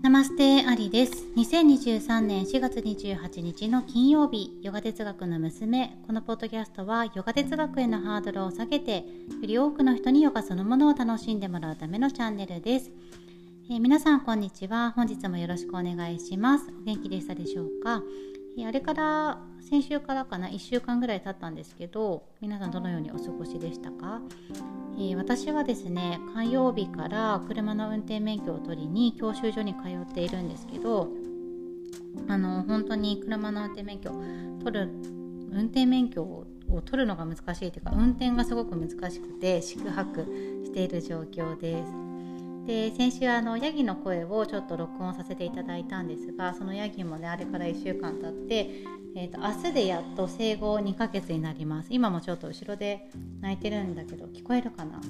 ナマステアリです。2023年4月28日の金曜日。ヨガ哲学の娘。このポッドキャストはヨガ哲学へのハードルを下げてより多くの人にヨガそのものを楽しんでもらうためのチャンネルです、えー、皆さんこんにちは。本日もよろしくお願いします。お元気でしたでしょうか、えー、あれから先週からかな？1週間ぐらい経ったんですけど皆さんどのようにお過ごしでしたか？えー、私はですね火曜日から車の運転免許を取りに教習所に通っているんですけどあの本当に車の運転免許取る運転免許を取るのが難しいというか運転がすごく難しくて四苦八苦している状況です。で先週あのヤギの声をちょっと録音させていただいたんですがそのヤギもねあれから1週間経って、えーと、明日でやっと生後2ヶ月になります。今もちょっと後ろで泣いてるんだけど聞こえるかな？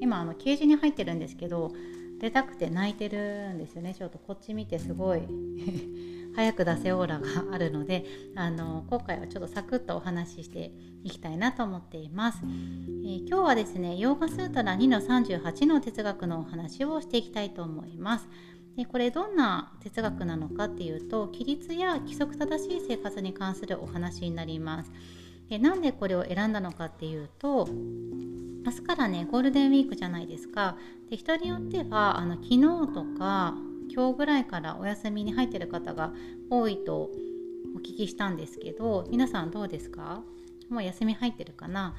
今あのケージに入ってるんですけど出たくて泣いてるんですよね。ちょっとこっち見てすごい 早く出せオーラがあるのであの今回はちょっとサクッとお話ししていきたいなと思っています、えー、今日はですねヨーガスータラ2-38の哲学のお話をしていきたいと思います。でこれどんな哲学なのかっていうと規律や規則正しい生活に関するお話になります。でなんでこれを選んだのかっていうと明日からねゴールデンウィークじゃないですか。で人によってはあの昨日とか今日ぐらいからお休みに入ってる方が多いとお聞きしたんですけど皆さんどうですか？もう休み入ってるかな？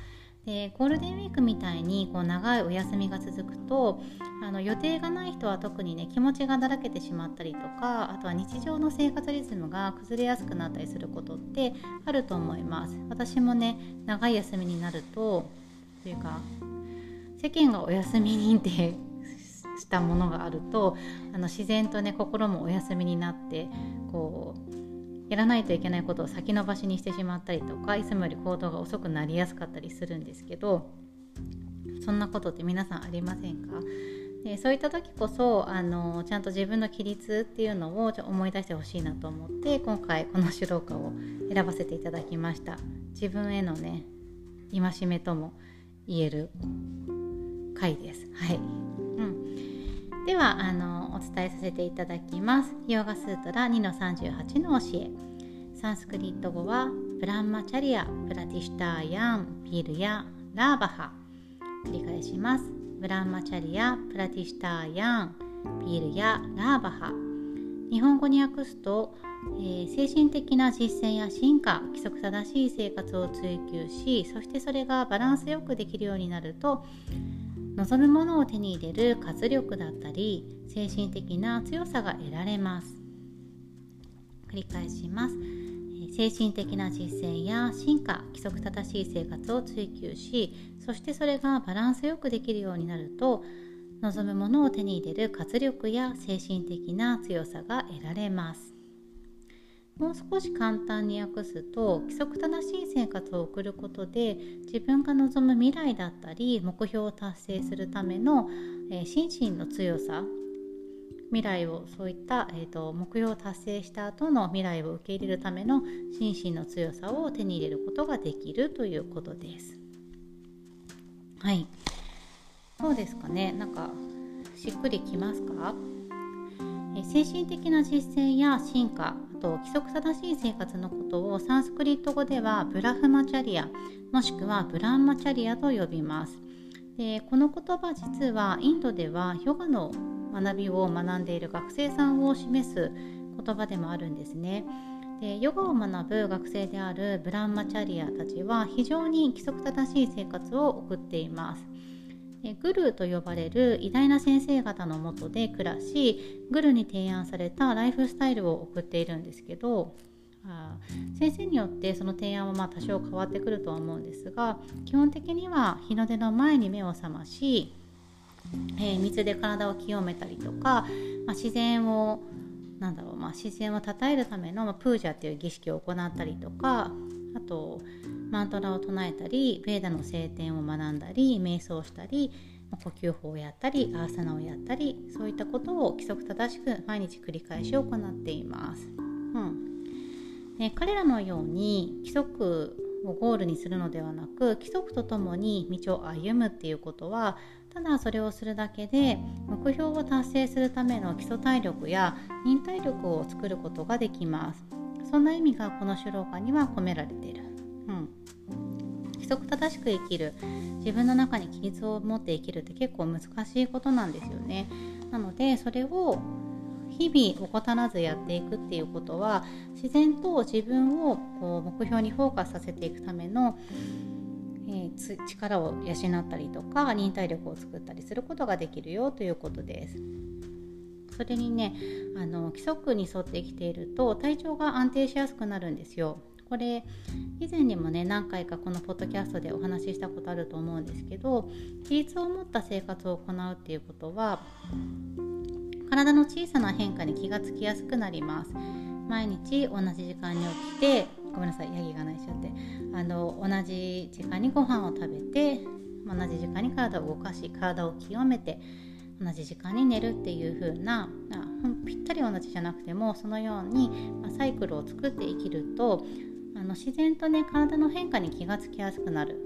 でゴールデンウィークみたいにこう長いお休みが続くとあの予定がない人は特にね気持ちがだらけてしまったりとかあとは日常の生活リズムが崩れやすくなったりすることってあると思います。私もね長い休みになるとというか世間がお休み認定したものがあるとあの自然とね心もお休みになってこうやらないといけないことを先延ばしにしてしまったりとかいつもより行動が遅くなりやすかったりするんですけどそんなことって皆さんありませんか？でそういった時こそあのちゃんと自分の規律っていうのをちょ思い出してほしいなと思って今回この主導歌を選ばせていただきました。自分へのね戒めとも言える回です。はい、うん。ではあの伝えさせていただきます。ヨーガスートラ2-38の教え。サンスクリット語はブランマチャリアプラティシュターヤンピールやラーバハ。繰り返します。ブランマチャリアプラティシュターヤンピールやラーバハ。日本語に訳すと、えー、精神的な実践や進化規則正しい生活を追求しそしてそれがバランスよくできるようになると望むものを手に入れる活力だったり精神的な強さが得られます。繰り返します。精神的な実践や進化規則正しい生活を追求しそしてそれがバランスよくできるようになると望むものを手に入れる活力や精神的な強さが得られます。もう少し簡単に訳すと規則正しい生活を送ることで自分が望む未来だったり目標を達成するための、えー、心身の強さ未来をそういった、えーと、目標を達成した後の未来を受け入れるための心身の強さを手に入れることができるということです。はい。そうですかね。なんかしっくりきますか？精神的な実践や進化と規則正しい生活のことをサンスクリット語ではブラフマチャリアもしくはブランマチャリアと呼びます。でこの言葉実はインドではヨガの学びを学んでいる学生さんを示す言葉でもあるんですね。でヨガを学ぶ学生であるブランマチャリアたちは非常に規則正しい生活を送っています。グルーと呼ばれる偉大な先生方のもとで暮らしグルに提案されたライフスタイルを送っているんですけどあ先生によってその提案はまあ多少変わってくるとは思うんですが基本的には日の出の前に目を覚まし、えー、水で体を清めたりとか、まあ、自然をなんだろう、まあ、自然を称えるための、プージャっていう儀式を行ったりとかあとマントラを唱えたりベーダの聖典を学んだり瞑想したり呼吸法をやったりアーサナをやったりそういったことを規則正しく毎日繰り返し行っています。うんね、彼らのように規則をゴールにするのではなく規則とともに道を歩むっていうことはただそれをするだけで目標を達成するための基礎体力や忍耐力を作ることができますそんな意味がこの手老歌には込められている、うん、規則正しく生きる。自分の中に規律を持って生きるって結構難しいことなんですよね。なのでそれを日々怠らずやっていくっていうことは自然と自分をこう目標にフォーカスさせていくための、えー、力を養ったりとか忍耐力を作ったりすることができるよということです。それにねあの規則に沿って生きていると体調が安定しやすくなるんですよ。これ以前にもね何回かこのポッドキャストでお話ししたことあると思うんですけど規律を持った生活を行うっていうことは体の小さな変化に気がつきやすくなります毎日同じ時間に起きてごめんなさいヤギが泣いちゃってあの同じ時間にご飯を食べて同じ時間に体を動かし体を清めて同じ時間に寝るっていう風なぴったり同じじゃなくてもそのように、サイクルを作って生きるとあの自然とね体の変化に気がつきやすくなる。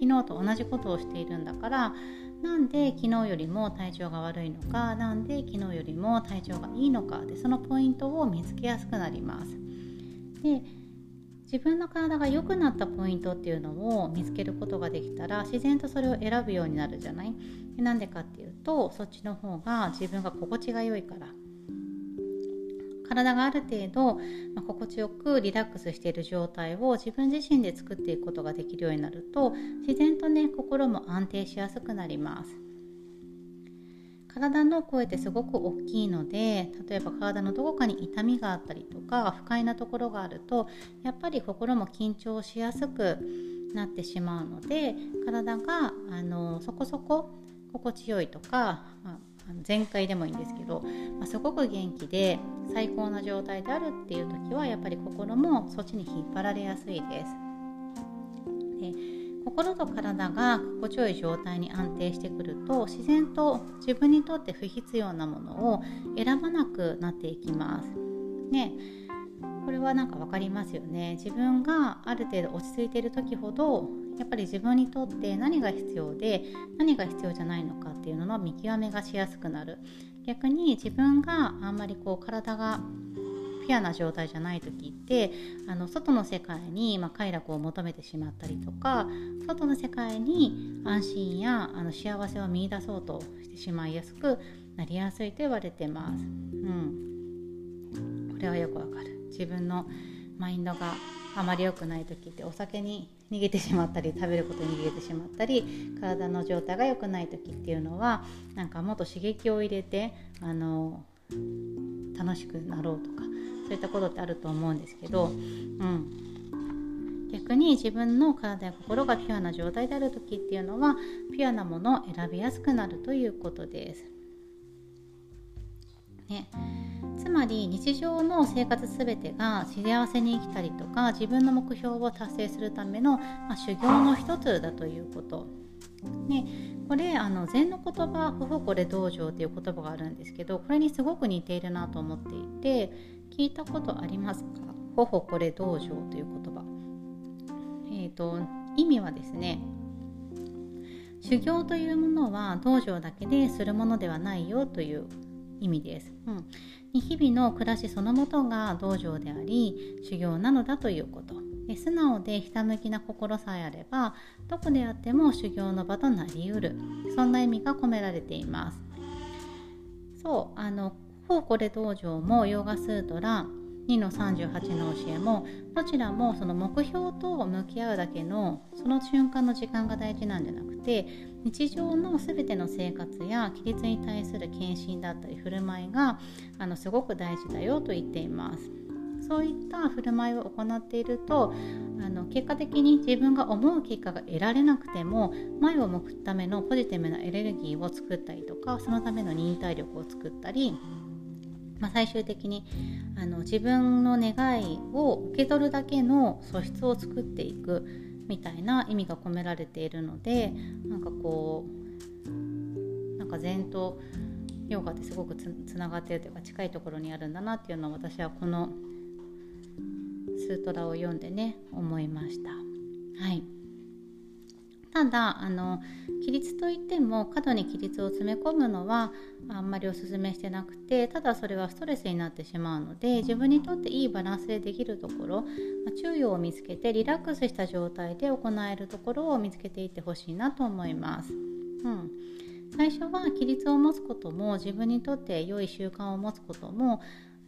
昨日と同じことをしているんだからなんで昨日よりも体調が悪いのかなんで昨日よりも体調がいいのかでそのポイントを見つけやすくなります。で自分の体が良くなったポイントっていうのを見つけることができたら自然とそれを選ぶようになるじゃない？なんでかっていとそっちの方が自分が心地が良いから。体がある程度、まあ、心地よくリラックスしている状態を自分自身で作っていくことができるようになると自然とね心も安定しやすくなります。体の声ってすごく大きいので例えば体のどこかに痛みがあったりとか不快なところがあるとやっぱり心も緊張しやすくなってしまうので体があのそこそこ心地よいとか、まあ、前回でもいいんですけど、まあ、すごく元気で最高な状態であるっていう時はやっぱり心もそっちに引っ張られやすいです。で心と体が心地よい状態に安定してくると自然と自分にとって不必要なものを選ばなくなっていきます。ねこれは何か分かりますよね。自分がある程度落ち着いている時ほどやっぱり自分にとって何が必要で何が必要じゃないのかっていうのの見極めがしやすくなる。逆に自分があんまりこう体がピュアな状態じゃない時ってあの外の世界に、まあ、快楽を求めてしまったりとか外の世界に安心やあの幸せを見いだそうとしてしまいやすくなりやすいと言われてます。うん、これはよくわかる。自分のマインドがあまり良くない時ってお酒に逃げてしまったり食べることに逃げてしまったり体の状態が良くない時っていうのはなんかもっと刺激を入れてあの楽しくなろうとかそういったことってあると思うんですけど、うん、逆に自分の体や心がピュアな状態である時っていうのはピュアなものを選びやすくなるということです。ね、つまり日常の生活全てが幸せに生きたりとか自分の目標を達成するための、まあ、修行の一つだということ。ね、これあの禅の言葉「ほほこれ道場」っていう言葉があるんですけどこれにすごく似ているなと思っていて聞いたことありますか？ほほこれ道場という言葉。えー、と意味はですね修行というものは道場だけでするものではないよという意味です。うん、日々の暮らしそのもとが道場であり修行なのだということ。で素直でひたむきな心さえあればどこであっても修行の場となりうる。そんな意味が込められています。そうあのフォーコレ道場もヨガスートラ2の38の教えもどちらもその目標と向き合うだけのその瞬間の時間が大事なんじゃなくて日常の全ての生活や規律に対する献身だったり振る舞いがあのすごく大事だよと言っています。そういった振る舞いを行っているとあの結果的に自分が思う結果が得られなくても前を向くためのポジティブなエネルギーを作ったりとかそのための忍耐力を作ったりまあ、最終的にあの自分の願いを受け取るだけの素質を作っていくみたいな意味が込められているのでなんかこうなんか禅とヨガってすごくつながってるというか近いところにあるんだなっていうのを私はこのスートラを読んでね思いました。はいただあの規律といっても過度に規律を詰め込むのはあんまりおすすめしてなくてただそれはストレスになってしまうので自分にとっていいバランスでできるところ、まあ、注意を見つけてリラックスした状態で行えるところを見つけていってほしいなと思います。うん最初は規律を持つことも自分にとって良い習慣を持つことも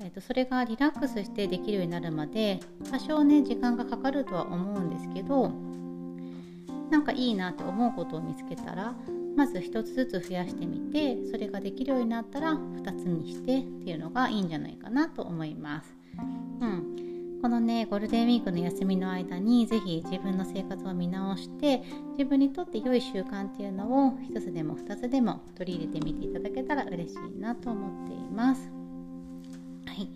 えーと、それがリラックスしてできるようになるまで多少ね時間がかかるとは思うんですけどなんかいいなって思うことを見つけたらまず1つずつ増やしてみてそれができるようになったら2つにしてっていうのがいいんじゃないかなと思います。うん、このねゴールデンウィークの休みの間に是非自分の生活を見直して自分にとって良い習慣っていうのを1つでも2つでも取り入れてみていただけたら嬉しいなと思っています。はい、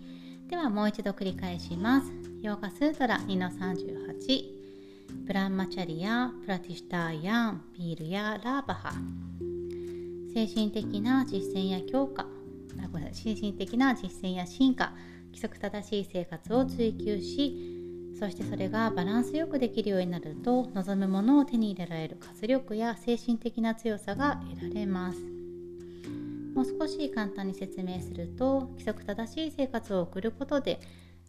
ではもう一度繰り返します。ヨーガスートラ2の38ブランマチャリやプラティシターヤンピールやラーバハ。精神的な実践や強化。精神的な実践や進化。規則正しい生活を追求しそしてそれがバランスよくできるようになると望むものを手に入れられる。活力や精神的な強さが得られます。もう少し簡単に説明すると規則正しい生活を送ることで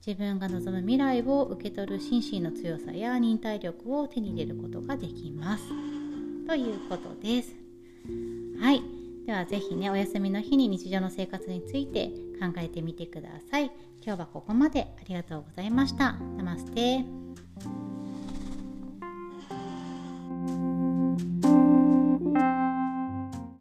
自分が望む未来を受け取る心身の強さや忍耐力を手に入れることができます。ということです。はい。ではぜひね、お休みの日に日常の生活について考えてみてください。今日はここまでありがとうございました。ナマステ。